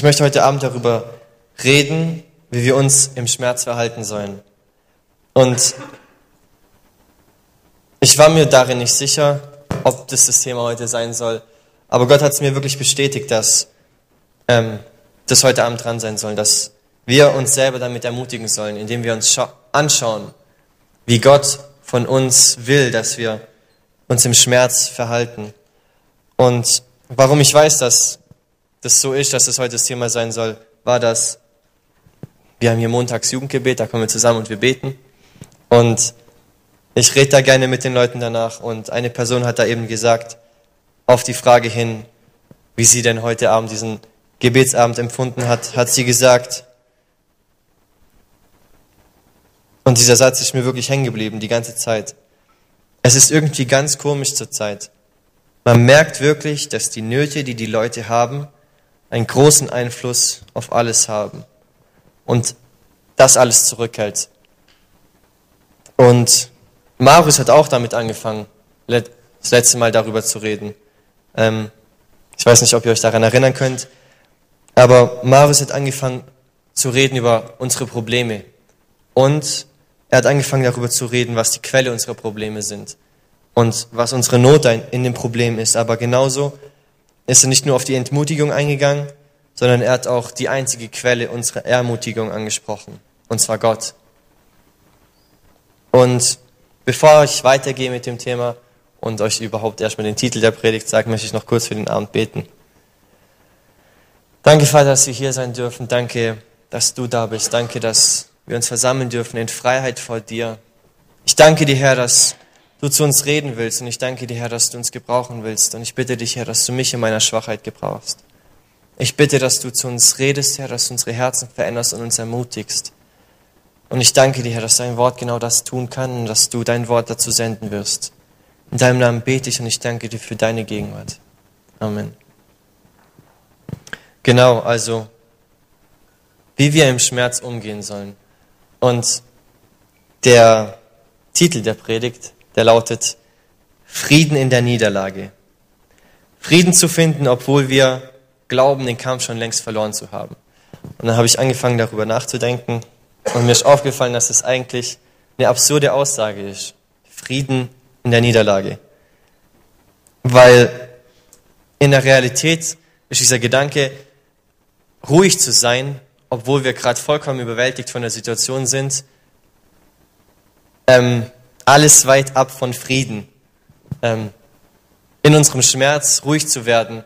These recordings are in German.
Ich möchte heute Abend darüber reden, wie wir uns im Schmerz verhalten sollen. Und ich war mir darin nicht sicher, ob das das Thema heute sein soll. Aber Gott hat es mir wirklich bestätigt, dass ähm, das heute Abend dran sein soll, dass wir uns selber damit ermutigen sollen, indem wir uns anschauen, wie Gott von uns will, dass wir uns im Schmerz verhalten. Und warum ich weiß, dass das so ist, dass das heute das Thema sein soll, war das, wir haben hier montags Jugendgebet, da kommen wir zusammen und wir beten. Und ich rede da gerne mit den Leuten danach und eine Person hat da eben gesagt, auf die Frage hin, wie sie denn heute Abend diesen Gebetsabend empfunden hat, hat sie gesagt, und dieser Satz ist mir wirklich hängen geblieben die ganze Zeit. Es ist irgendwie ganz komisch zur Zeit. Man merkt wirklich, dass die Nöte, die die Leute haben, einen großen Einfluss auf alles haben und das alles zurückhält. Und Marius hat auch damit angefangen, das letzte Mal darüber zu reden. Ähm, ich weiß nicht, ob ihr euch daran erinnern könnt, aber Marius hat angefangen zu reden über unsere Probleme und er hat angefangen darüber zu reden, was die Quelle unserer Probleme sind und was unsere Not in dem Problem ist. Aber genauso ist er nicht nur auf die Entmutigung eingegangen, sondern er hat auch die einzige Quelle unserer Ermutigung angesprochen, und zwar Gott. Und bevor ich weitergehe mit dem Thema und euch überhaupt erstmal den Titel der Predigt sage, möchte ich noch kurz für den Abend beten. Danke, Vater, dass wir hier sein dürfen. Danke, dass du da bist. Danke, dass wir uns versammeln dürfen in Freiheit vor dir. Ich danke dir, Herr, dass du zu uns reden willst und ich danke dir, Herr, dass du uns gebrauchen willst und ich bitte dich, Herr, dass du mich in meiner Schwachheit gebrauchst. Ich bitte, dass du zu uns redest, Herr, dass du unsere Herzen veränderst und uns ermutigst. Und ich danke dir, Herr, dass dein Wort genau das tun kann und dass du dein Wort dazu senden wirst. In deinem Namen bete ich und ich danke dir für deine Gegenwart. Amen. Genau, also wie wir im Schmerz umgehen sollen. Und der Titel der Predigt, der lautet Frieden in der Niederlage. Frieden zu finden, obwohl wir glauben, den Kampf schon längst verloren zu haben. Und dann habe ich angefangen, darüber nachzudenken. Und mir ist aufgefallen, dass es eigentlich eine absurde Aussage ist. Frieden in der Niederlage. Weil in der Realität ist dieser Gedanke, ruhig zu sein, obwohl wir gerade vollkommen überwältigt von der Situation sind, ähm, alles weit ab von Frieden. Ähm, in unserem Schmerz ruhig zu werden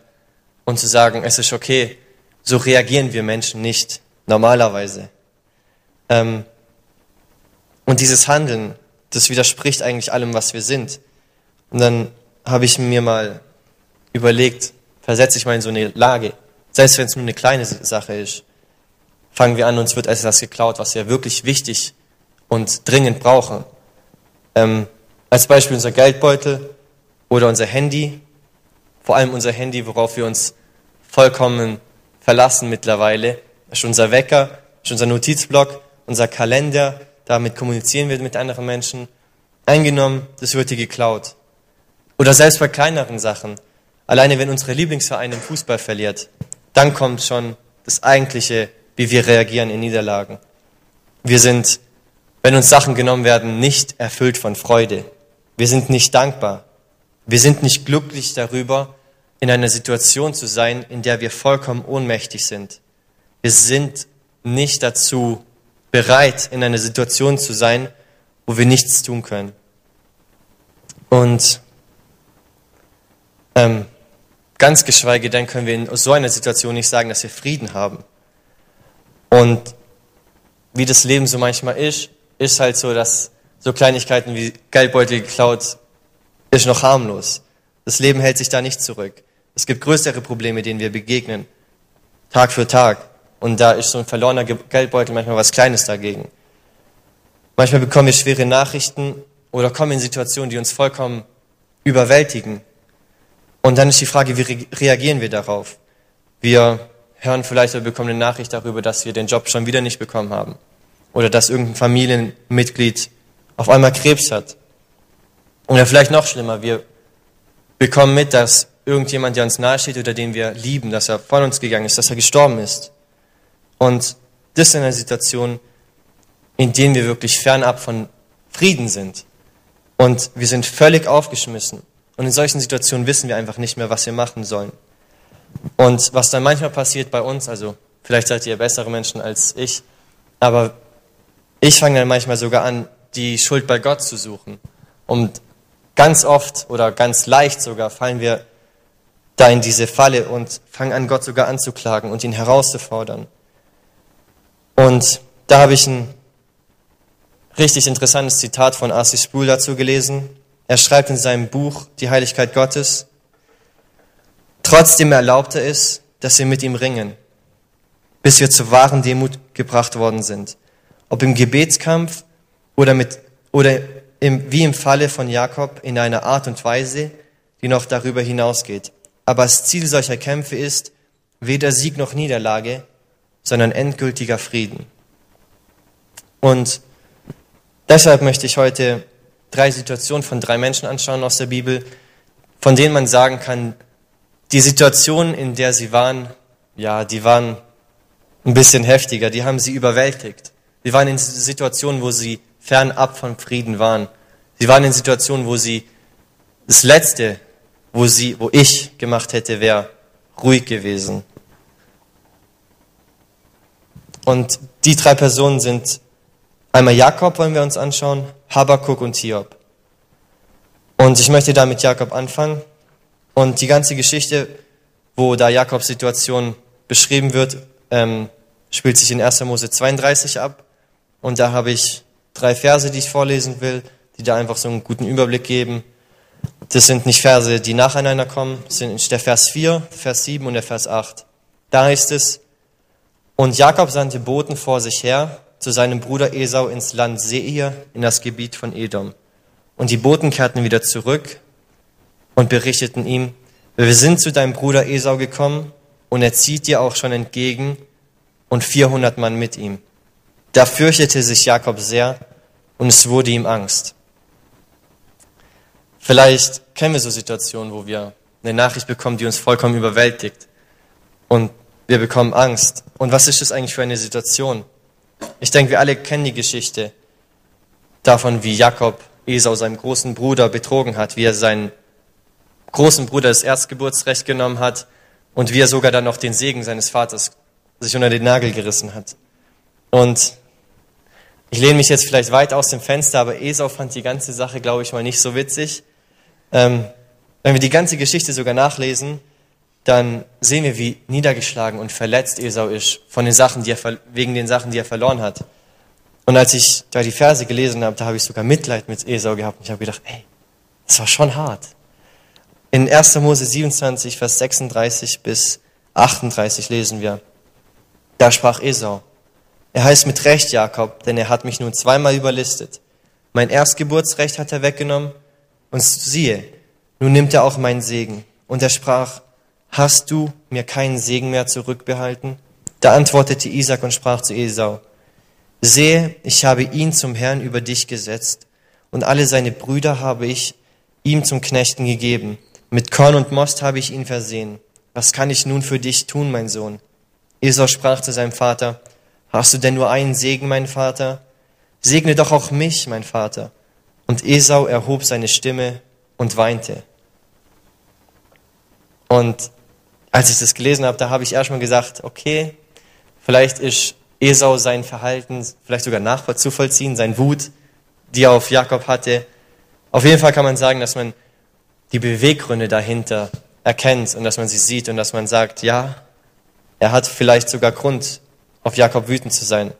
und zu sagen, es ist okay, so reagieren wir Menschen nicht normalerweise. Ähm, und dieses Handeln, das widerspricht eigentlich allem, was wir sind. Und dann habe ich mir mal überlegt, versetze ich mal in so eine Lage, selbst wenn es nur eine kleine Sache ist fangen wir an, uns wird etwas geklaut, was wir wirklich wichtig und dringend brauchen. Ähm, als Beispiel unser Geldbeutel oder unser Handy, vor allem unser Handy, worauf wir uns vollkommen verlassen mittlerweile, das ist unser Wecker, ist unser Notizblock, unser Kalender, damit kommunizieren wir mit anderen Menschen. Eingenommen, das wird dir geklaut. Oder selbst bei kleineren Sachen. Alleine wenn unsere Lieblingsverein im Fußball verliert, dann kommt schon das eigentliche wie wir reagieren in Niederlagen. Wir sind, wenn uns Sachen genommen werden, nicht erfüllt von Freude. Wir sind nicht dankbar. Wir sind nicht glücklich darüber, in einer Situation zu sein, in der wir vollkommen ohnmächtig sind. Wir sind nicht dazu bereit, in einer Situation zu sein, wo wir nichts tun können. Und ähm, ganz geschweige denn können wir in so einer Situation nicht sagen, dass wir Frieden haben. Und wie das Leben so manchmal ist, ist halt so, dass so Kleinigkeiten wie Geldbeutel geklaut ist noch harmlos. Das Leben hält sich da nicht zurück. Es gibt größere Probleme, denen wir begegnen, Tag für Tag. Und da ist so ein verlorener Geldbeutel manchmal was Kleines dagegen. Manchmal bekommen wir schwere Nachrichten oder kommen in Situationen, die uns vollkommen überwältigen. Und dann ist die Frage, wie reagieren wir darauf? Wir hören vielleicht oder bekommen eine Nachricht darüber, dass wir den Job schon wieder nicht bekommen haben. Oder dass irgendein Familienmitglied auf einmal Krebs hat. Oder vielleicht noch schlimmer, wir bekommen mit, dass irgendjemand, der uns nahesteht oder den wir lieben, dass er von uns gegangen ist, dass er gestorben ist. Und das in einer Situation, in der wir wirklich fernab von Frieden sind. Und wir sind völlig aufgeschmissen. Und in solchen Situationen wissen wir einfach nicht mehr, was wir machen sollen. Und was dann manchmal passiert bei uns, also vielleicht seid ihr bessere Menschen als ich, aber ich fange dann manchmal sogar an, die Schuld bei Gott zu suchen. Und ganz oft oder ganz leicht sogar fallen wir da in diese Falle und fangen an, Gott sogar anzuklagen und ihn herauszufordern. Und da habe ich ein richtig interessantes Zitat von Arcis Sproul dazu gelesen. Er schreibt in seinem Buch Die Heiligkeit Gottes, trotzdem erlaubt er es, dass wir mit ihm ringen, bis wir zur wahren Demut gebracht worden sind. Ob im Gebetskampf oder, mit, oder im, wie im Falle von Jakob in einer Art und Weise, die noch darüber hinausgeht. Aber das Ziel solcher Kämpfe ist weder Sieg noch Niederlage, sondern endgültiger Frieden. Und deshalb möchte ich heute drei Situationen von drei Menschen anschauen aus der Bibel, von denen man sagen kann, die Situation, in der sie waren, ja, die waren ein bisschen heftiger, die haben sie überwältigt. Sie waren in Situationen, wo sie fernab von Frieden waren. Sie waren in Situationen, wo sie das Letzte, wo sie, wo ich gemacht hätte, wäre ruhig gewesen. Und die drei Personen sind einmal Jakob, wollen wir uns anschauen, Habakuk und Hiob. Und ich möchte da mit Jakob anfangen. Und die ganze Geschichte, wo da Jakobs Situation beschrieben wird, ähm, spielt sich in 1. Mose 32 ab. Und da habe ich drei Verse, die ich vorlesen will, die da einfach so einen guten Überblick geben. Das sind nicht Verse, die nacheinander kommen, das sind der Vers 4, Vers 7 und der Vers 8. Da heißt es, und Jakob sandte Boten vor sich her zu seinem Bruder Esau ins Land Seir in das Gebiet von Edom. Und die Boten kehrten wieder zurück und berichteten ihm, wir sind zu deinem Bruder Esau gekommen und er zieht dir auch schon entgegen und 400 Mann mit ihm. Da fürchtete sich Jakob sehr und es wurde ihm Angst. Vielleicht kennen wir so Situationen, wo wir eine Nachricht bekommen, die uns vollkommen überwältigt. Und wir bekommen Angst. Und was ist das eigentlich für eine Situation? Ich denke, wir alle kennen die Geschichte davon, wie Jakob Esau, seinem großen Bruder, betrogen hat, wie er seinen großen Bruder das Erstgeburtsrecht genommen hat und wie er sogar dann noch den Segen seines Vaters sich unter den Nagel gerissen hat. Und ich lehne mich jetzt vielleicht weit aus dem Fenster, aber Esau fand die ganze Sache, glaube ich, mal nicht so witzig. Ähm, wenn wir die ganze Geschichte sogar nachlesen, dann sehen wir, wie niedergeschlagen und verletzt Esau ist von den Sachen, die er, wegen den Sachen, die er verloren hat. Und als ich da die Verse gelesen habe, da habe ich sogar Mitleid mit Esau gehabt. Und ich habe gedacht, ey, das war schon hart. In 1. Mose 27, Vers 36 bis 38 lesen wir, da sprach Esau, er heißt mit Recht Jakob, denn er hat mich nun zweimal überlistet. Mein Erstgeburtsrecht hat er weggenommen und siehe, nun nimmt er auch meinen Segen. Und er sprach, hast du mir keinen Segen mehr zurückbehalten? Da antwortete Isaac und sprach zu Esau, sehe, ich habe ihn zum Herrn über dich gesetzt und alle seine Brüder habe ich ihm zum Knechten gegeben. Mit Korn und Most habe ich ihn versehen. Was kann ich nun für dich tun, mein Sohn? Esau sprach zu seinem Vater, hast du denn nur einen Segen, mein Vater? Segne doch auch mich, mein Vater. Und Esau erhob seine Stimme und weinte. Und als ich das gelesen habe, da habe ich erstmal gesagt, okay, vielleicht ist Esau sein Verhalten vielleicht sogar nachzuvollziehen, sein Wut, die er auf Jakob hatte. Auf jeden Fall kann man sagen, dass man die Beweggründe dahinter erkennt und dass man sie sieht und dass man sagt, ja, er hat vielleicht sogar Grund, auf Jakob wütend zu sein.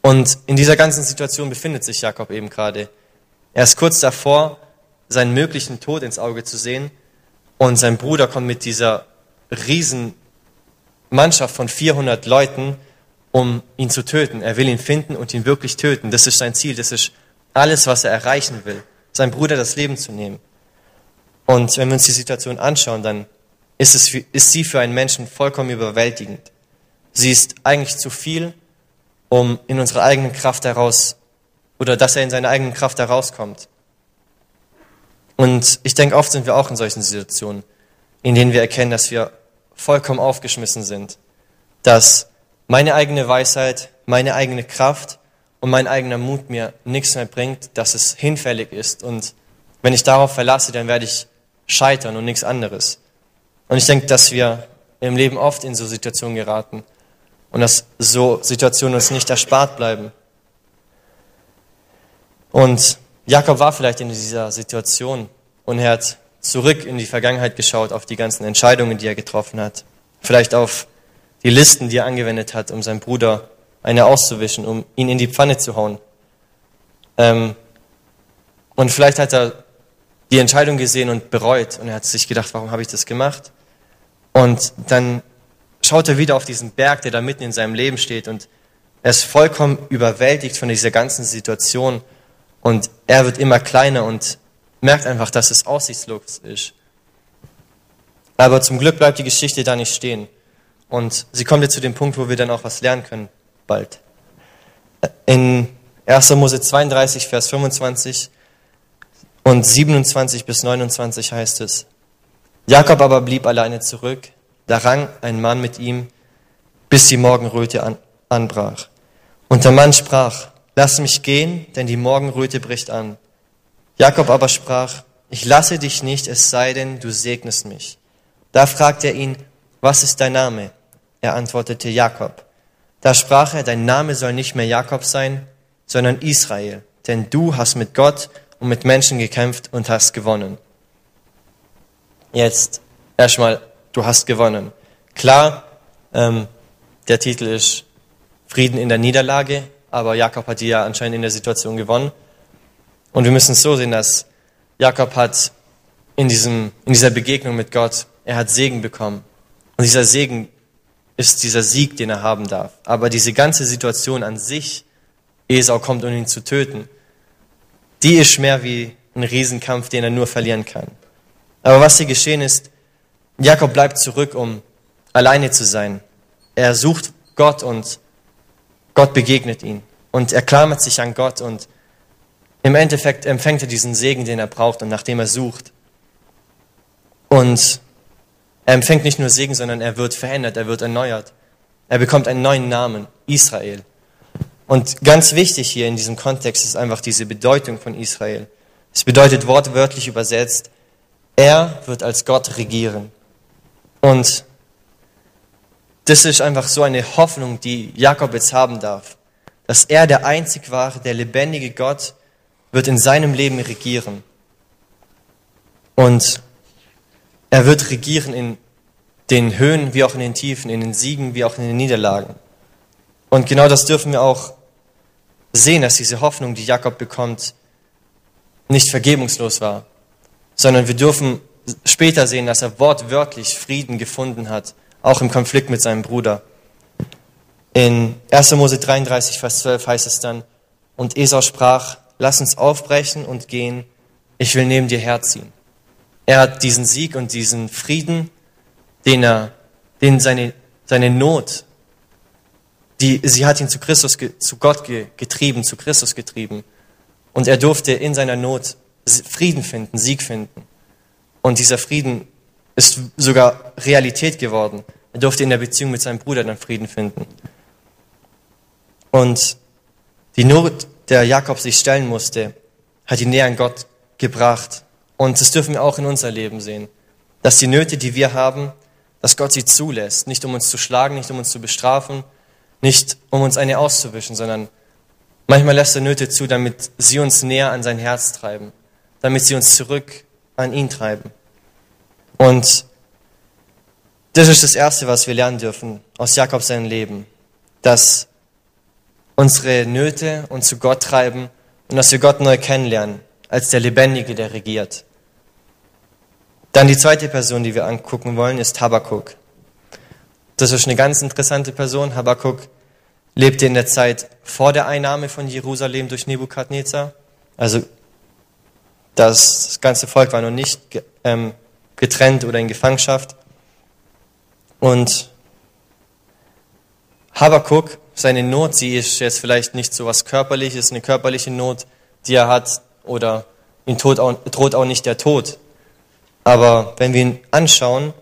Und in dieser ganzen Situation befindet sich Jakob eben gerade. Er ist kurz davor, seinen möglichen Tod ins Auge zu sehen. Und sein Bruder kommt mit dieser riesen Mannschaft von 400 Leuten, um ihn zu töten. Er will ihn finden und ihn wirklich töten. Das ist sein Ziel. Das ist alles, was er erreichen will. Sein Bruder das Leben zu nehmen. Und wenn wir uns die Situation anschauen, dann ist, es, ist sie für einen Menschen vollkommen überwältigend. Sie ist eigentlich zu viel um in unsere eigene Kraft heraus oder dass er in seine eigene Kraft herauskommt. Und ich denke, oft sind wir auch in solchen Situationen, in denen wir erkennen, dass wir vollkommen aufgeschmissen sind, dass meine eigene Weisheit, meine eigene Kraft und mein eigener Mut mir nichts mehr bringt, dass es hinfällig ist. Und wenn ich darauf verlasse, dann werde ich scheitern und nichts anderes. Und ich denke, dass wir im Leben oft in so Situationen geraten und dass so Situationen uns nicht erspart bleiben. Und Jakob war vielleicht in dieser Situation und er hat zurück in die Vergangenheit geschaut, auf die ganzen Entscheidungen, die er getroffen hat. Vielleicht auf die Listen, die er angewendet hat, um seinem Bruder eine auszuwischen, um ihn in die Pfanne zu hauen. Ähm, und vielleicht hat er die Entscheidung gesehen und bereut und er hat sich gedacht, warum habe ich das gemacht? Und dann schaut er wieder auf diesen Berg, der da mitten in seinem Leben steht und er ist vollkommen überwältigt von dieser ganzen Situation und er wird immer kleiner und merkt einfach, dass es aussichtslos ist. Aber zum Glück bleibt die Geschichte da nicht stehen. Und sie kommt jetzt zu dem Punkt, wo wir dann auch was lernen können, bald. In 1. Mose 32, Vers 25 und 27 bis 29 heißt es, Jakob aber blieb alleine zurück, da rang ein Mann mit ihm, bis die Morgenröte an, anbrach. Und der Mann sprach, lass mich gehen, denn die Morgenröte bricht an. Jakob aber sprach, ich lasse dich nicht, es sei denn, du segnest mich. Da fragte er ihn, was ist dein Name? Er antwortete Jakob. Da sprach er, dein Name soll nicht mehr Jakob sein, sondern Israel, denn du hast mit Gott und mit Menschen gekämpft und hast gewonnen. Jetzt erstmal, du hast gewonnen. Klar, ähm, der Titel ist Frieden in der Niederlage, aber Jakob hat die ja anscheinend in der Situation gewonnen. Und wir müssen es so sehen, dass Jakob hat in, diesem, in dieser Begegnung mit Gott, er hat Segen bekommen. Und dieser Segen ist dieser Sieg, den er haben darf. Aber diese ganze Situation an sich, Esau kommt, um ihn zu töten, die ist mehr wie ein Riesenkampf, den er nur verlieren kann. Aber was hier geschehen ist, Jakob bleibt zurück, um alleine zu sein. Er sucht Gott und Gott begegnet ihn. Und er klammert sich an Gott und im Endeffekt empfängt er diesen Segen, den er braucht und nachdem er sucht. Und er empfängt nicht nur Segen, sondern er wird verändert, er wird erneuert. Er bekommt einen neuen Namen, Israel. Und ganz wichtig hier in diesem Kontext ist einfach diese Bedeutung von Israel. Es bedeutet wortwörtlich übersetzt, er wird als Gott regieren. Und das ist einfach so eine Hoffnung, die Jakob jetzt haben darf, dass er der einzig wahre, der lebendige Gott wird in seinem Leben regieren. Und er wird regieren in den Höhen wie auch in den Tiefen, in den Siegen wie auch in den Niederlagen. Und genau das dürfen wir auch sehen, dass diese Hoffnung, die Jakob bekommt, nicht vergebungslos war, sondern wir dürfen später sehen, dass er wortwörtlich Frieden gefunden hat, auch im Konflikt mit seinem Bruder. In 1. Mose 33, Vers 12 heißt es dann, und Esau sprach, lass uns aufbrechen und gehen, ich will neben dir herziehen. Er hat diesen Sieg und diesen Frieden, den er, den seine, seine Not, die, sie hat ihn zu Christus, zu Gott getrieben, zu Christus getrieben. Und er durfte in seiner Not Frieden finden, Sieg finden. Und dieser Frieden ist sogar Realität geworden. Er durfte in der Beziehung mit seinem Bruder dann Frieden finden. Und die Not, der Jakob sich stellen musste, hat ihn näher an Gott gebracht. Und das dürfen wir auch in unser Leben sehen. Dass die Nöte, die wir haben, dass Gott sie zulässt. Nicht um uns zu schlagen, nicht um uns zu bestrafen, nicht um uns eine auszuwischen, sondern manchmal lässt er Nöte zu, damit sie uns näher an sein Herz treiben. Damit sie uns zurück an ihn treiben. Und das ist das Erste, was wir lernen dürfen aus Jakob seinem Leben. Dass unsere Nöte uns zu Gott treiben und dass wir Gott neu kennenlernen, als der Lebendige, der regiert. Dann die zweite Person, die wir angucken wollen, ist Habakkuk. Das ist eine ganz interessante Person. Habakkuk lebte in der Zeit vor der Einnahme von Jerusalem durch Nebukadnezar. Also das ganze Volk war noch nicht ähm, getrennt oder in Gefangenschaft. Und Habakkuk seine Not, sie ist jetzt vielleicht nicht so was Körperliches, eine körperliche Not, die er hat, oder ihm droht auch, droht auch nicht der Tod. Aber wenn wir ihn anschauen,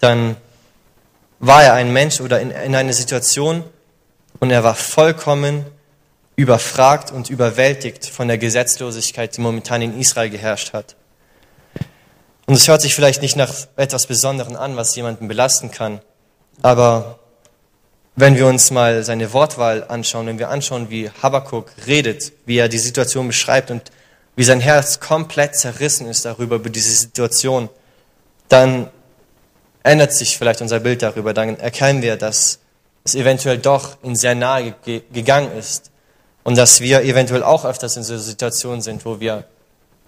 dann war er ein Mensch oder in, in einer Situation und er war vollkommen überfragt und überwältigt von der Gesetzlosigkeit, die momentan in Israel geherrscht hat. Und es hört sich vielleicht nicht nach etwas Besonderem an, was jemanden belasten kann, aber wenn wir uns mal seine Wortwahl anschauen, wenn wir anschauen, wie Habakkuk redet, wie er die Situation beschreibt und wie sein Herz komplett zerrissen ist darüber, über diese Situation, dann ändert sich vielleicht unser Bild darüber. Dann erkennen wir, dass es eventuell doch in sehr nahe ge gegangen ist und dass wir eventuell auch öfters in so Situationen sind, wo wir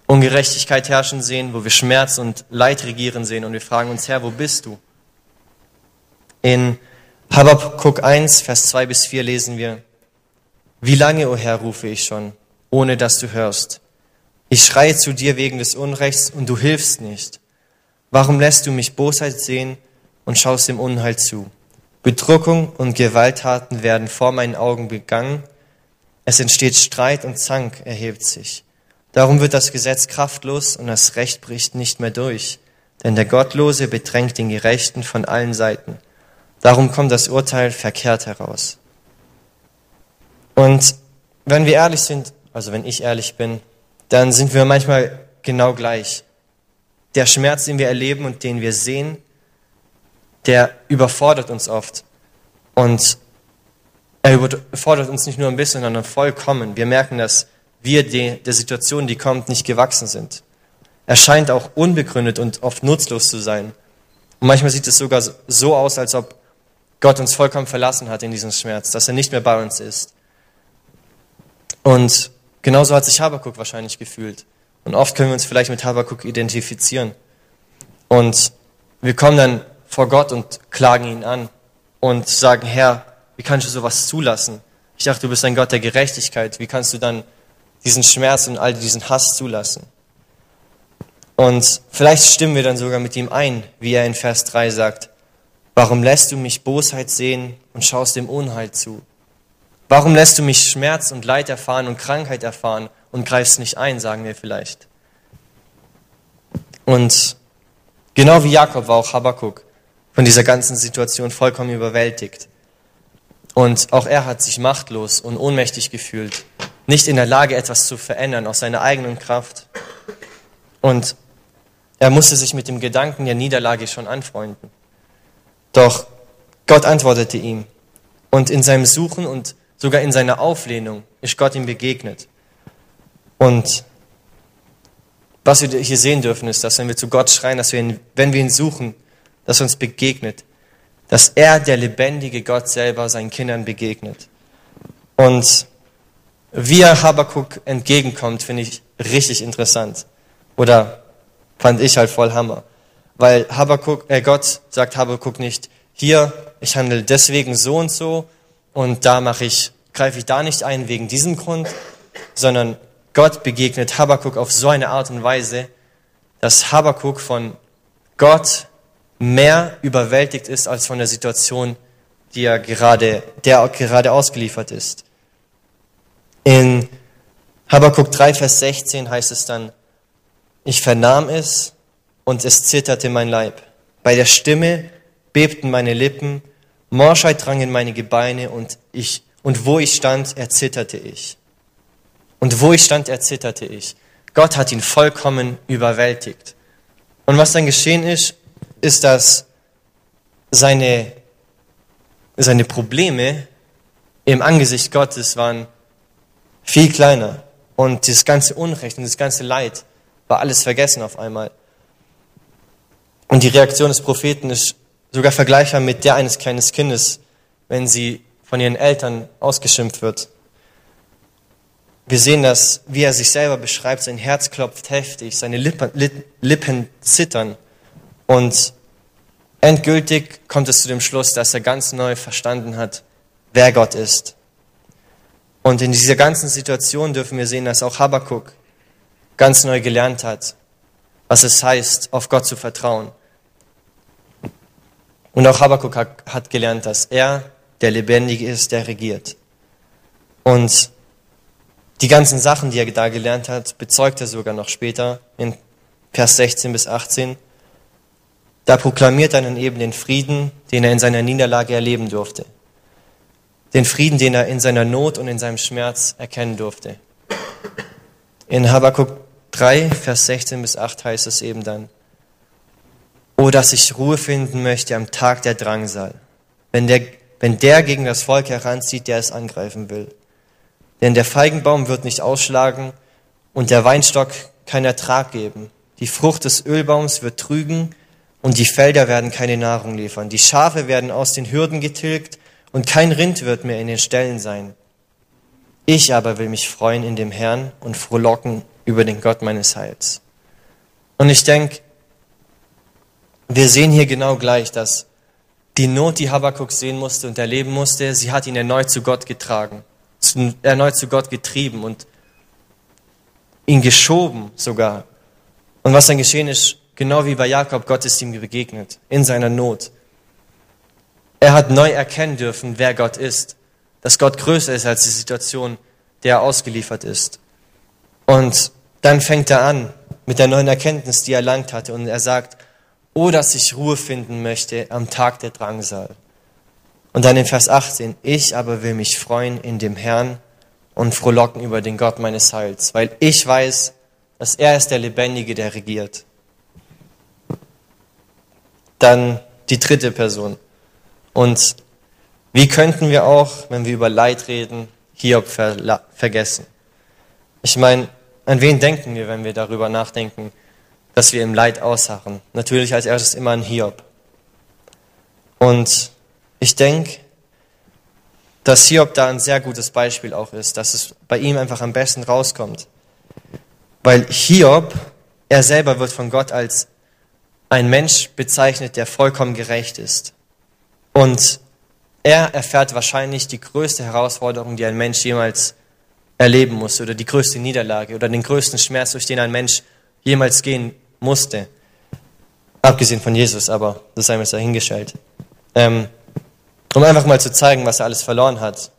Ungerechtigkeit herrschen sehen, wo wir Schmerz und Leid regieren sehen und wir fragen uns, Herr, wo bist du? In Habakkuk 1, Vers 2 bis 4 lesen wir, Wie lange, o oh Herr, rufe ich schon, ohne dass du hörst? Ich schreie zu dir wegen des Unrechts und du hilfst nicht. Warum lässt du mich Bosheit sehen und schaust dem Unheil zu? Bedruckung und Gewalttaten werden vor meinen Augen begangen. Es entsteht Streit und Zank erhebt sich. Darum wird das Gesetz kraftlos und das Recht bricht nicht mehr durch. Denn der Gottlose bedrängt den Gerechten von allen Seiten. Darum kommt das Urteil verkehrt heraus. Und wenn wir ehrlich sind, also wenn ich ehrlich bin, dann sind wir manchmal genau gleich. Der Schmerz, den wir erleben und den wir sehen, der überfordert uns oft. Und er überfordert uns nicht nur ein bisschen, sondern vollkommen. Wir merken, dass wir der Situation, die kommt, nicht gewachsen sind. Er scheint auch unbegründet und oft nutzlos zu sein. Und manchmal sieht es sogar so aus, als ob Gott uns vollkommen verlassen hat in diesem Schmerz, dass er nicht mehr bei uns ist. Und genauso hat sich Habakuk wahrscheinlich gefühlt. Und oft können wir uns vielleicht mit Habakuk identifizieren. Und wir kommen dann vor Gott und klagen ihn an und sagen, Herr, wie kannst du sowas zulassen? Ich dachte, du bist ein Gott der Gerechtigkeit. Wie kannst du dann diesen Schmerz und all diesen Hass zulassen? Und vielleicht stimmen wir dann sogar mit ihm ein, wie er in Vers 3 sagt, Warum lässt du mich Bosheit sehen und schaust dem Unheil zu? Warum lässt du mich Schmerz und Leid erfahren und Krankheit erfahren und greifst nicht ein, sagen wir vielleicht. Und genau wie Jakob war auch Habakkuk von dieser ganzen Situation vollkommen überwältigt. Und auch er hat sich machtlos und ohnmächtig gefühlt, nicht in der Lage, etwas zu verändern aus seiner eigenen Kraft. Und er musste sich mit dem Gedanken der Niederlage schon anfreunden. Doch Gott antwortete ihm. Und in seinem Suchen und sogar in seiner Auflehnung ist Gott ihm begegnet. Und was wir hier sehen dürfen, ist, dass wenn wir zu Gott schreien, dass wir ihn, wenn wir ihn suchen, dass er uns begegnet, dass er, der lebendige Gott selber, seinen Kindern begegnet. Und wie er Habakkuk entgegenkommt, finde ich richtig interessant. Oder fand ich halt voll Hammer. Weil Habakkuk, äh, Gott sagt Habakkuk nicht, hier, ich handle deswegen so und so und da mache ich, greife ich da nicht ein wegen diesem Grund, sondern Gott begegnet Habakkuk auf so eine Art und Weise, dass Habakkuk von Gott mehr überwältigt ist als von der Situation, die er gerade, der er gerade ausgeliefert ist. In Habakkuk 3, Vers 16 heißt es dann, ich vernahm es und es zitterte mein Leib. Bei der Stimme bebten meine Lippen, Morschheit drang in meine Gebeine und ich, und wo ich stand, erzitterte ich. Und wo ich stand, erzitterte ich. Gott hat ihn vollkommen überwältigt. Und was dann geschehen ist, ist, dass seine, seine Probleme im Angesicht Gottes waren viel kleiner. Und dieses ganze Unrecht und das ganze Leid war alles vergessen auf einmal. Und die Reaktion des Propheten ist sogar vergleichbar mit der eines kleinen Kindes, wenn sie von ihren Eltern ausgeschimpft wird. Wir sehen das, wie er sich selber beschreibt, sein Herz klopft heftig, seine Lippen, Lippen zittern und endgültig kommt es zu dem Schluss, dass er ganz neu verstanden hat, wer Gott ist. Und in dieser ganzen Situation dürfen wir sehen, dass auch Habakkuk ganz neu gelernt hat, was es heißt, auf Gott zu vertrauen. Und auch Habakkuk hat gelernt, dass er der Lebendige ist, der regiert. Und die ganzen Sachen, die er da gelernt hat, bezeugt er sogar noch später in Vers 16 bis 18. Da proklamiert er dann eben den Frieden, den er in seiner Niederlage erleben durfte. Den Frieden, den er in seiner Not und in seinem Schmerz erkennen durfte. In Habakkuk 3, Vers 16 bis 8 heißt es eben dann, Oh, dass ich Ruhe finden möchte am Tag der Drangsal, wenn der, wenn der gegen das Volk heranzieht, der es angreifen will. Denn der Feigenbaum wird nicht ausschlagen und der Weinstock keinen Ertrag geben. Die Frucht des Ölbaums wird trügen und die Felder werden keine Nahrung liefern. Die Schafe werden aus den Hürden getilgt und kein Rind wird mehr in den Ställen sein. Ich aber will mich freuen in dem Herrn und frohlocken über den Gott meines Heils. Und ich denke, wir sehen hier genau gleich, dass die Not, die Habakkuk sehen musste und erleben musste, sie hat ihn erneut zu Gott getragen, erneut zu Gott getrieben und ihn geschoben sogar. Und was dann geschehen ist, genau wie bei Jakob, Gott ist ihm begegnet, in seiner Not. Er hat neu erkennen dürfen, wer Gott ist, dass Gott größer ist als die Situation, der er ausgeliefert ist. Und dann fängt er an mit der neuen Erkenntnis, die er erlangt hatte, und er sagt, oh, dass ich Ruhe finden möchte am Tag der Drangsal. Und dann in Vers 18, ich aber will mich freuen in dem Herrn und frohlocken über den Gott meines Heils, weil ich weiß, dass er ist der Lebendige, der regiert. Dann die dritte Person. Und wie könnten wir auch, wenn wir über Leid reden, Hiob ver vergessen? Ich meine, an wen denken wir, wenn wir darüber nachdenken, dass wir im Leid ausharren. Natürlich als erstes immer an Hiob. Und ich denke, dass Hiob da ein sehr gutes Beispiel auch ist, dass es bei ihm einfach am besten rauskommt. Weil Hiob, er selber wird von Gott als ein Mensch bezeichnet, der vollkommen gerecht ist. Und er erfährt wahrscheinlich die größte Herausforderung, die ein Mensch jemals erleben muss, oder die größte Niederlage, oder den größten Schmerz, durch den ein Mensch jemals gehen musste. Abgesehen von Jesus, aber das sei mir dahingestellt. Ähm, um einfach mal zu zeigen, was er alles verloren hat.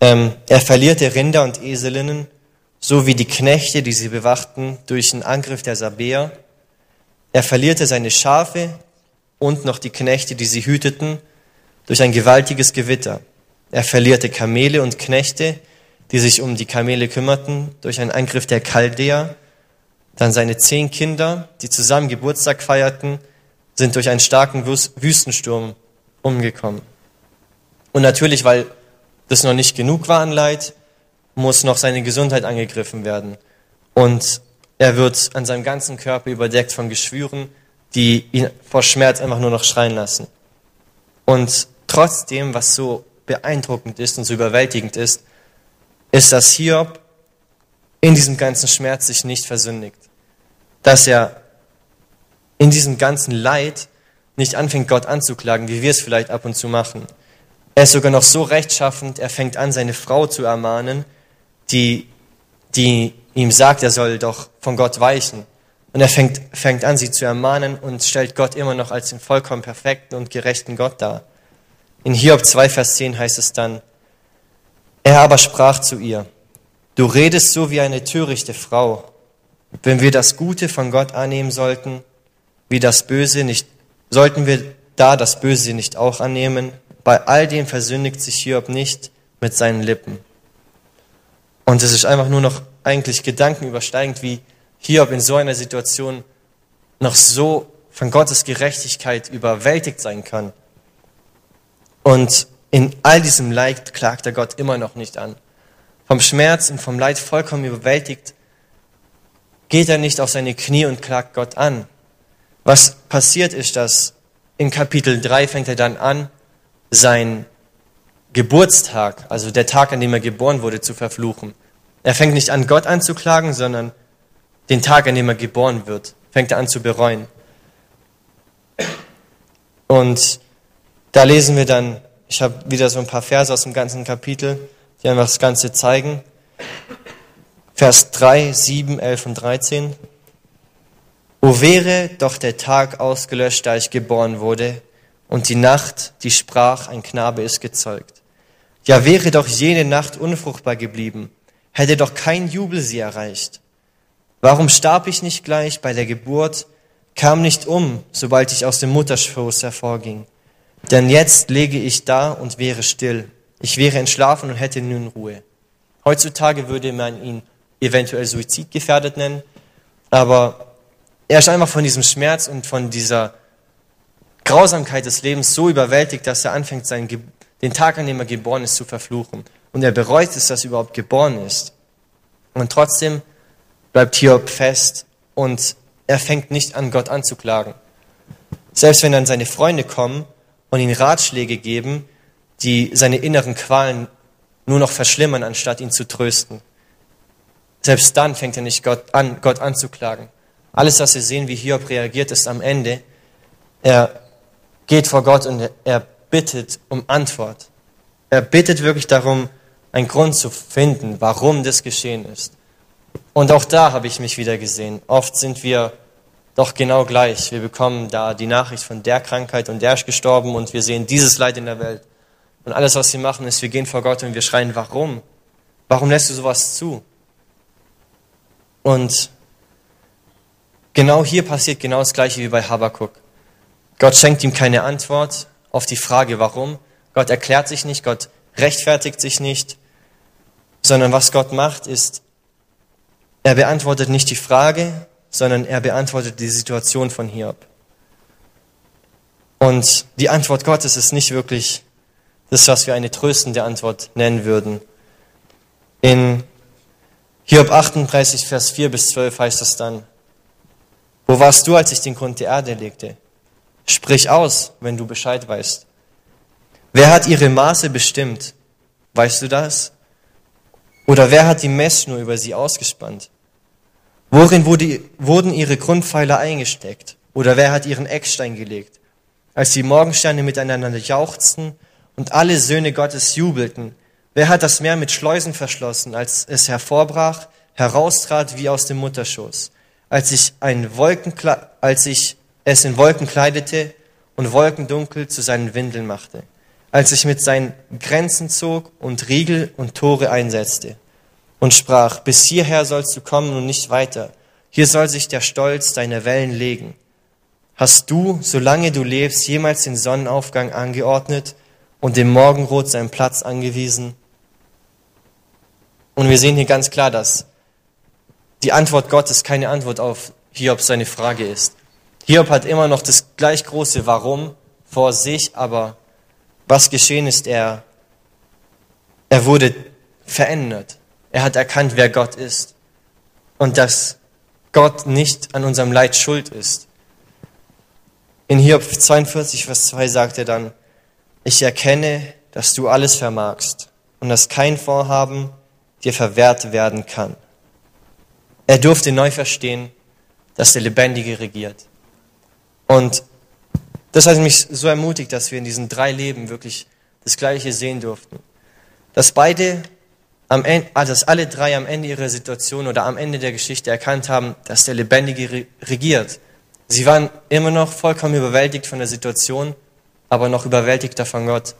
Ähm, er verlierte Rinder und Eselinnen, sowie die Knechte, die sie bewachten, durch den Angriff der Sabäer. Er verlierte seine Schafe und noch die Knechte, die sie hüteten, durch ein gewaltiges Gewitter. Er verlierte Kamele und Knechte, die sich um die Kamele kümmerten, durch einen Angriff der Chaldäer. Dann seine zehn Kinder, die zusammen Geburtstag feierten, sind durch einen starken Wüstensturm umgekommen. Und natürlich, weil das noch nicht genug war an Leid, muss noch seine Gesundheit angegriffen werden. Und er wird an seinem ganzen Körper überdeckt von Geschwüren, die ihn vor Schmerz einfach nur noch schreien lassen. Und trotzdem, was so beeindruckend ist und so überwältigend ist, ist, dass Hiob in diesem ganzen Schmerz sich nicht versündigt. Dass er in diesem ganzen Leid nicht anfängt, Gott anzuklagen, wie wir es vielleicht ab und zu machen. Er ist sogar noch so rechtschaffend, er fängt an, seine Frau zu ermahnen, die, die ihm sagt, er soll doch von Gott weichen. Und er fängt, fängt an, sie zu ermahnen und stellt Gott immer noch als den vollkommen perfekten und gerechten Gott dar. In Hiob 2, Vers 10 heißt es dann, er aber sprach zu ihr, Du redest so wie eine törichte Frau. Wenn wir das Gute von Gott annehmen sollten, wie das Böse nicht, sollten wir da das Böse nicht auch annehmen? Bei all dem versündigt sich Hiob nicht mit seinen Lippen. Und es ist einfach nur noch eigentlich gedankenübersteigend, wie Hiob in so einer Situation noch so von Gottes Gerechtigkeit überwältigt sein kann. Und in all diesem Leid klagt er Gott immer noch nicht an vom Schmerz und vom Leid vollkommen überwältigt, geht er nicht auf seine Knie und klagt Gott an. Was passiert ist, dass in Kapitel 3 fängt er dann an, sein Geburtstag, also der Tag, an dem er geboren wurde, zu verfluchen. Er fängt nicht an, Gott anzuklagen, sondern den Tag, an dem er geboren wird, fängt er an zu bereuen. Und da lesen wir dann, ich habe wieder so ein paar Verse aus dem ganzen Kapitel, die einfach das Ganze zeigen. Vers 3, 7, 11 und 13. O wäre doch der Tag ausgelöscht, da ich geboren wurde, und die Nacht, die sprach, ein Knabe ist gezeugt. Ja, wäre doch jene Nacht unfruchtbar geblieben, hätte doch kein Jubel sie erreicht. Warum starb ich nicht gleich bei der Geburt, kam nicht um, sobald ich aus dem Mutterschoß hervorging? Denn jetzt lege ich da und wäre still. Ich wäre entschlafen und hätte nun Ruhe. Heutzutage würde man ihn eventuell suizidgefährdet nennen, aber er ist einfach von diesem Schmerz und von dieser Grausamkeit des Lebens so überwältigt, dass er anfängt, seinen, den Tag, an dem er geboren ist, zu verfluchen. Und er bereut es, dass er überhaupt geboren ist. Und trotzdem bleibt Hiob fest und er fängt nicht an, Gott anzuklagen. Selbst wenn dann seine Freunde kommen und ihm Ratschläge geben, die seine inneren Qualen nur noch verschlimmern, anstatt ihn zu trösten. Selbst dann fängt er nicht Gott an, Gott anzuklagen. Alles, was wir sehen, wie Hiob reagiert, ist am Ende, er geht vor Gott und er bittet um Antwort. Er bittet wirklich darum, einen Grund zu finden, warum das geschehen ist. Und auch da habe ich mich wieder gesehen. Oft sind wir doch genau gleich. Wir bekommen da die Nachricht von der Krankheit und der ist gestorben und wir sehen dieses Leid in der Welt. Und alles, was wir machen, ist, wir gehen vor Gott und wir schreien, warum? Warum lässt du sowas zu? Und genau hier passiert genau das Gleiche wie bei Habakkuk. Gott schenkt ihm keine Antwort auf die Frage, warum. Gott erklärt sich nicht, Gott rechtfertigt sich nicht, sondern was Gott macht, ist, er beantwortet nicht die Frage, sondern er beantwortet die Situation von Hiob. Und die Antwort Gottes ist nicht wirklich das, was wir eine tröstende Antwort nennen würden. In Hiob 38, Vers 4 bis 12 heißt es dann, Wo warst du, als ich den Grund der Erde legte? Sprich aus, wenn du Bescheid weißt. Wer hat ihre Maße bestimmt? Weißt du das? Oder wer hat die Messschnur über sie ausgespannt? Worin wurde, wurden ihre Grundpfeiler eingesteckt? Oder wer hat ihren Eckstein gelegt? Als die Morgensterne miteinander jauchzten und alle Söhne Gottes jubelten, wer hat das Meer mit Schleusen verschlossen, als es hervorbrach, heraustrat wie aus dem Mutterschoß? Als ich, ein Wolkenkle als ich es in Wolken kleidete und Wolkendunkel zu seinen Windeln machte, als ich mit seinen Grenzen zog und Riegel und Tore einsetzte und sprach, bis hierher sollst du kommen und nicht weiter. Hier soll sich der Stolz deiner Wellen legen. Hast du, solange du lebst, jemals den Sonnenaufgang angeordnet und dem Morgenrot seinen Platz angewiesen? Und wir sehen hier ganz klar, dass die Antwort Gottes keine Antwort auf Hiob seine Frage ist. Hiob hat immer noch das gleich große Warum vor sich, aber was geschehen ist, er, er wurde verändert. Er hat erkannt, wer Gott ist und dass Gott nicht an unserem Leid schuld ist. In Hiob 42, Vers 2 sagt er dann, ich erkenne, dass du alles vermagst und dass kein Vorhaben dir verwehrt werden kann. Er durfte neu verstehen, dass der Lebendige regiert. Und das hat mich so ermutigt, dass wir in diesen drei Leben wirklich das Gleiche sehen durften. Dass beide am Ende, also dass alle drei am Ende ihrer Situation oder am Ende der Geschichte erkannt haben, dass der Lebendige regiert. Sie waren immer noch vollkommen überwältigt von der Situation, aber noch überwältigter von Gott.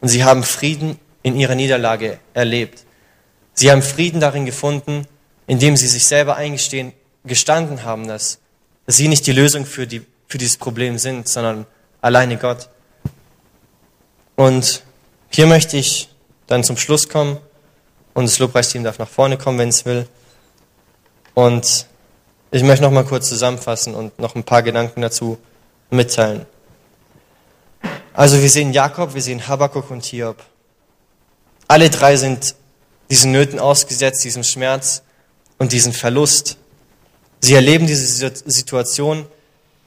Und sie haben Frieden in ihrer Niederlage erlebt. Sie haben Frieden darin gefunden, indem sie sich selber eingestehen, gestanden haben, dass sie nicht die Lösung für die für dieses Problem sind, sondern alleine Gott. Und hier möchte ich dann zum Schluss kommen und das Lobpreisteam darf nach vorne kommen, wenn es will. Und ich möchte noch mal kurz zusammenfassen und noch ein paar Gedanken dazu mitteilen. Also wir sehen Jakob, wir sehen Habakkuk und Hiob. Alle drei sind diesen Nöten ausgesetzt, diesem Schmerz und diesem Verlust. Sie erleben diese Situation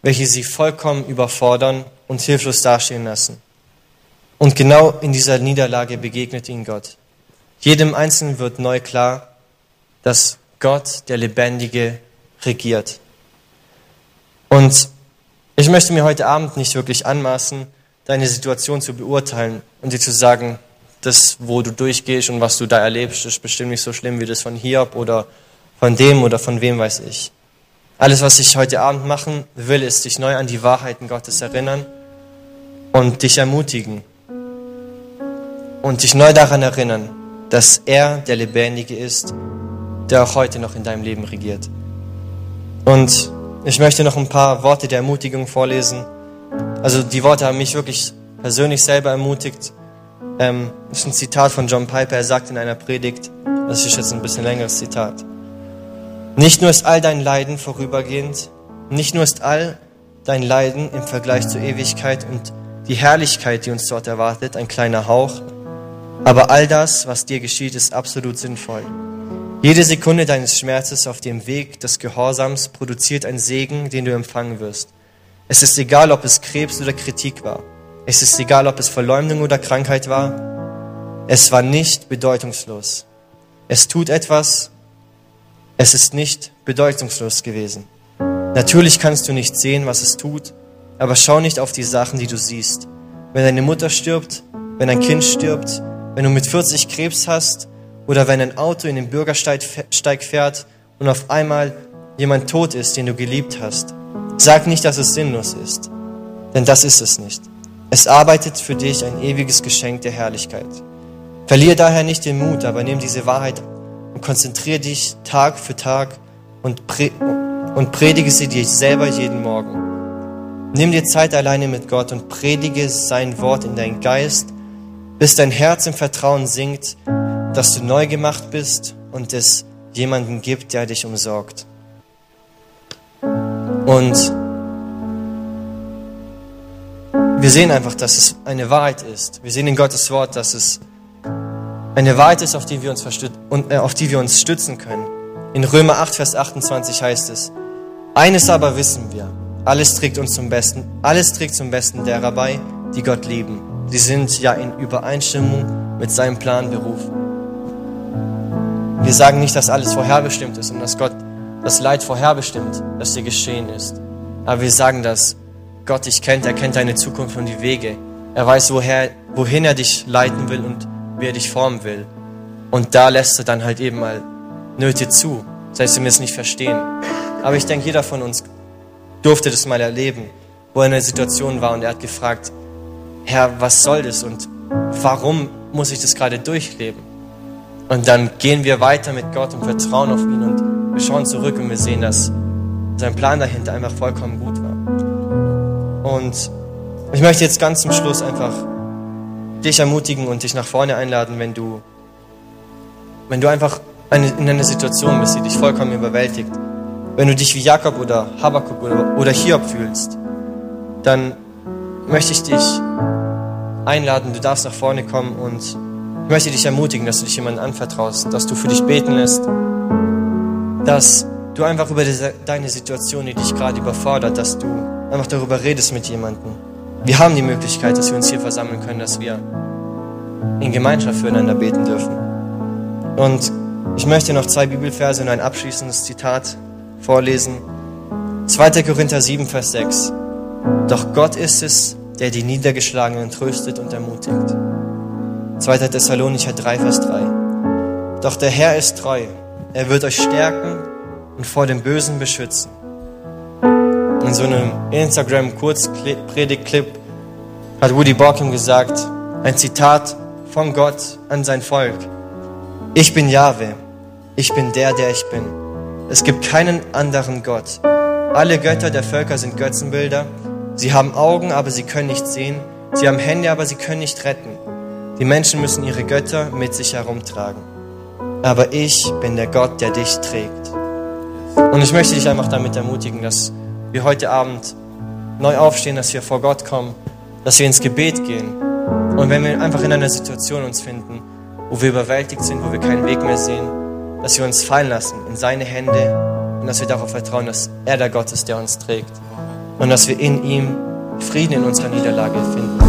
welche sie vollkommen überfordern und hilflos dastehen lassen. Und genau in dieser Niederlage begegnet ihnen Gott. Jedem Einzelnen wird neu klar, dass Gott, der Lebendige, regiert. Und ich möchte mir heute Abend nicht wirklich anmaßen, deine Situation zu beurteilen und dir zu sagen, das, wo du durchgehst und was du da erlebst, ist bestimmt nicht so schlimm wie das von Hiob oder von dem oder von wem weiß ich. Alles, was ich heute Abend machen will, ist dich neu an die Wahrheiten Gottes erinnern und dich ermutigen. und dich neu daran erinnern, dass er der Lebendige ist, der auch heute noch in deinem Leben regiert. Und ich möchte noch ein paar Worte der Ermutigung vorlesen. Also die Worte haben mich wirklich persönlich selber ermutigt. Ähm, das ist ein Zitat von John Piper. Er sagt in einer Predigt, das ist jetzt ein bisschen längeres Zitat. Nicht nur ist all dein Leiden vorübergehend, nicht nur ist all dein Leiden im Vergleich zur Ewigkeit und die Herrlichkeit, die uns dort erwartet, ein kleiner Hauch, aber all das, was dir geschieht, ist absolut sinnvoll. Jede Sekunde deines Schmerzes auf dem Weg des Gehorsams produziert einen Segen, den du empfangen wirst. Es ist egal, ob es Krebs oder Kritik war. Es ist egal, ob es Verleumdung oder Krankheit war. Es war nicht bedeutungslos. Es tut etwas. Es ist nicht bedeutungslos gewesen. Natürlich kannst du nicht sehen, was es tut, aber schau nicht auf die Sachen, die du siehst. Wenn deine Mutter stirbt, wenn ein Kind stirbt, wenn du mit 40 Krebs hast oder wenn ein Auto in den Bürgersteig fährt und auf einmal jemand tot ist, den du geliebt hast. Sag nicht, dass es sinnlos ist, denn das ist es nicht. Es arbeitet für dich ein ewiges Geschenk der Herrlichkeit. Verliere daher nicht den Mut, aber nimm diese Wahrheit und konzentriere dich Tag für Tag und, pre und predige sie dir selber jeden Morgen. Nimm dir Zeit alleine mit Gott und predige sein Wort in deinen Geist bis dein Herz im Vertrauen sinkt, dass du neu gemacht bist und es jemanden gibt, der dich umsorgt. Und wir sehen einfach, dass es eine Wahrheit ist. Wir sehen in Gottes Wort, dass es eine Wahrheit ist, auf die wir uns, und, äh, auf die wir uns stützen können. In Römer 8, Vers 28 heißt es, eines aber wissen wir, alles trägt uns zum Besten, alles trägt zum Besten derer bei, die Gott lieben Sie sind ja in Übereinstimmung mit seinem Plan berufen. Wir sagen nicht, dass alles vorherbestimmt ist und dass Gott das Leid vorherbestimmt, das dir geschehen ist. Aber wir sagen, dass Gott dich kennt, er kennt deine Zukunft und die Wege. Er weiß, woher, wohin er dich leiten will und wie er dich formen will. Und da lässt er dann halt eben mal Nöte zu, selbst wenn wir es nicht verstehen. Aber ich denke, jeder von uns durfte das mal erleben, wo er in einer Situation war und er hat gefragt, Herr, was soll das und warum muss ich das gerade durchleben? Und dann gehen wir weiter mit Gott und vertrauen auf ihn und wir schauen zurück und wir sehen, dass sein Plan dahinter einfach vollkommen gut war. Und ich möchte jetzt ganz zum Schluss einfach dich ermutigen und dich nach vorne einladen, wenn du, wenn du einfach in einer Situation bist, die dich vollkommen überwältigt. Wenn du dich wie Jakob oder Habakkuk oder, oder Hiob fühlst, dann möchte ich dich einladen, du darfst nach vorne kommen und ich möchte dich ermutigen, dass du dich jemandem anvertraust, dass du für dich beten lässt, dass du einfach über deine Situation, die dich gerade überfordert, dass du einfach darüber redest mit jemandem. Wir haben die Möglichkeit, dass wir uns hier versammeln können, dass wir in Gemeinschaft füreinander beten dürfen. Und ich möchte noch zwei Bibelverse und ein abschließendes Zitat vorlesen. 2. Korinther 7, Vers 6. Doch Gott ist es, der die Niedergeschlagenen tröstet und ermutigt. 2. Thessalonicher 3, Vers 3. Doch der Herr ist treu. Er wird euch stärken und vor dem Bösen beschützen. In so einem Instagram-Kurzpredigt-Clip hat Woody Borkham gesagt, ein Zitat von Gott an sein Volk. Ich bin Jahwe. Ich bin der, der ich bin. Es gibt keinen anderen Gott. Alle Götter der Völker sind Götzenbilder Sie haben Augen, aber sie können nicht sehen. Sie haben Hände, aber sie können nicht retten. Die Menschen müssen ihre Götter mit sich herumtragen. Aber ich bin der Gott, der dich trägt. Und ich möchte dich einfach damit ermutigen, dass wir heute Abend neu aufstehen, dass wir vor Gott kommen, dass wir ins Gebet gehen. Und wenn wir einfach in einer Situation uns finden, wo wir überwältigt sind, wo wir keinen Weg mehr sehen, dass wir uns fallen lassen in seine Hände und dass wir darauf vertrauen, dass er der Gott ist, der uns trägt und dass wir in ihm Frieden in unserer Niederlage finden.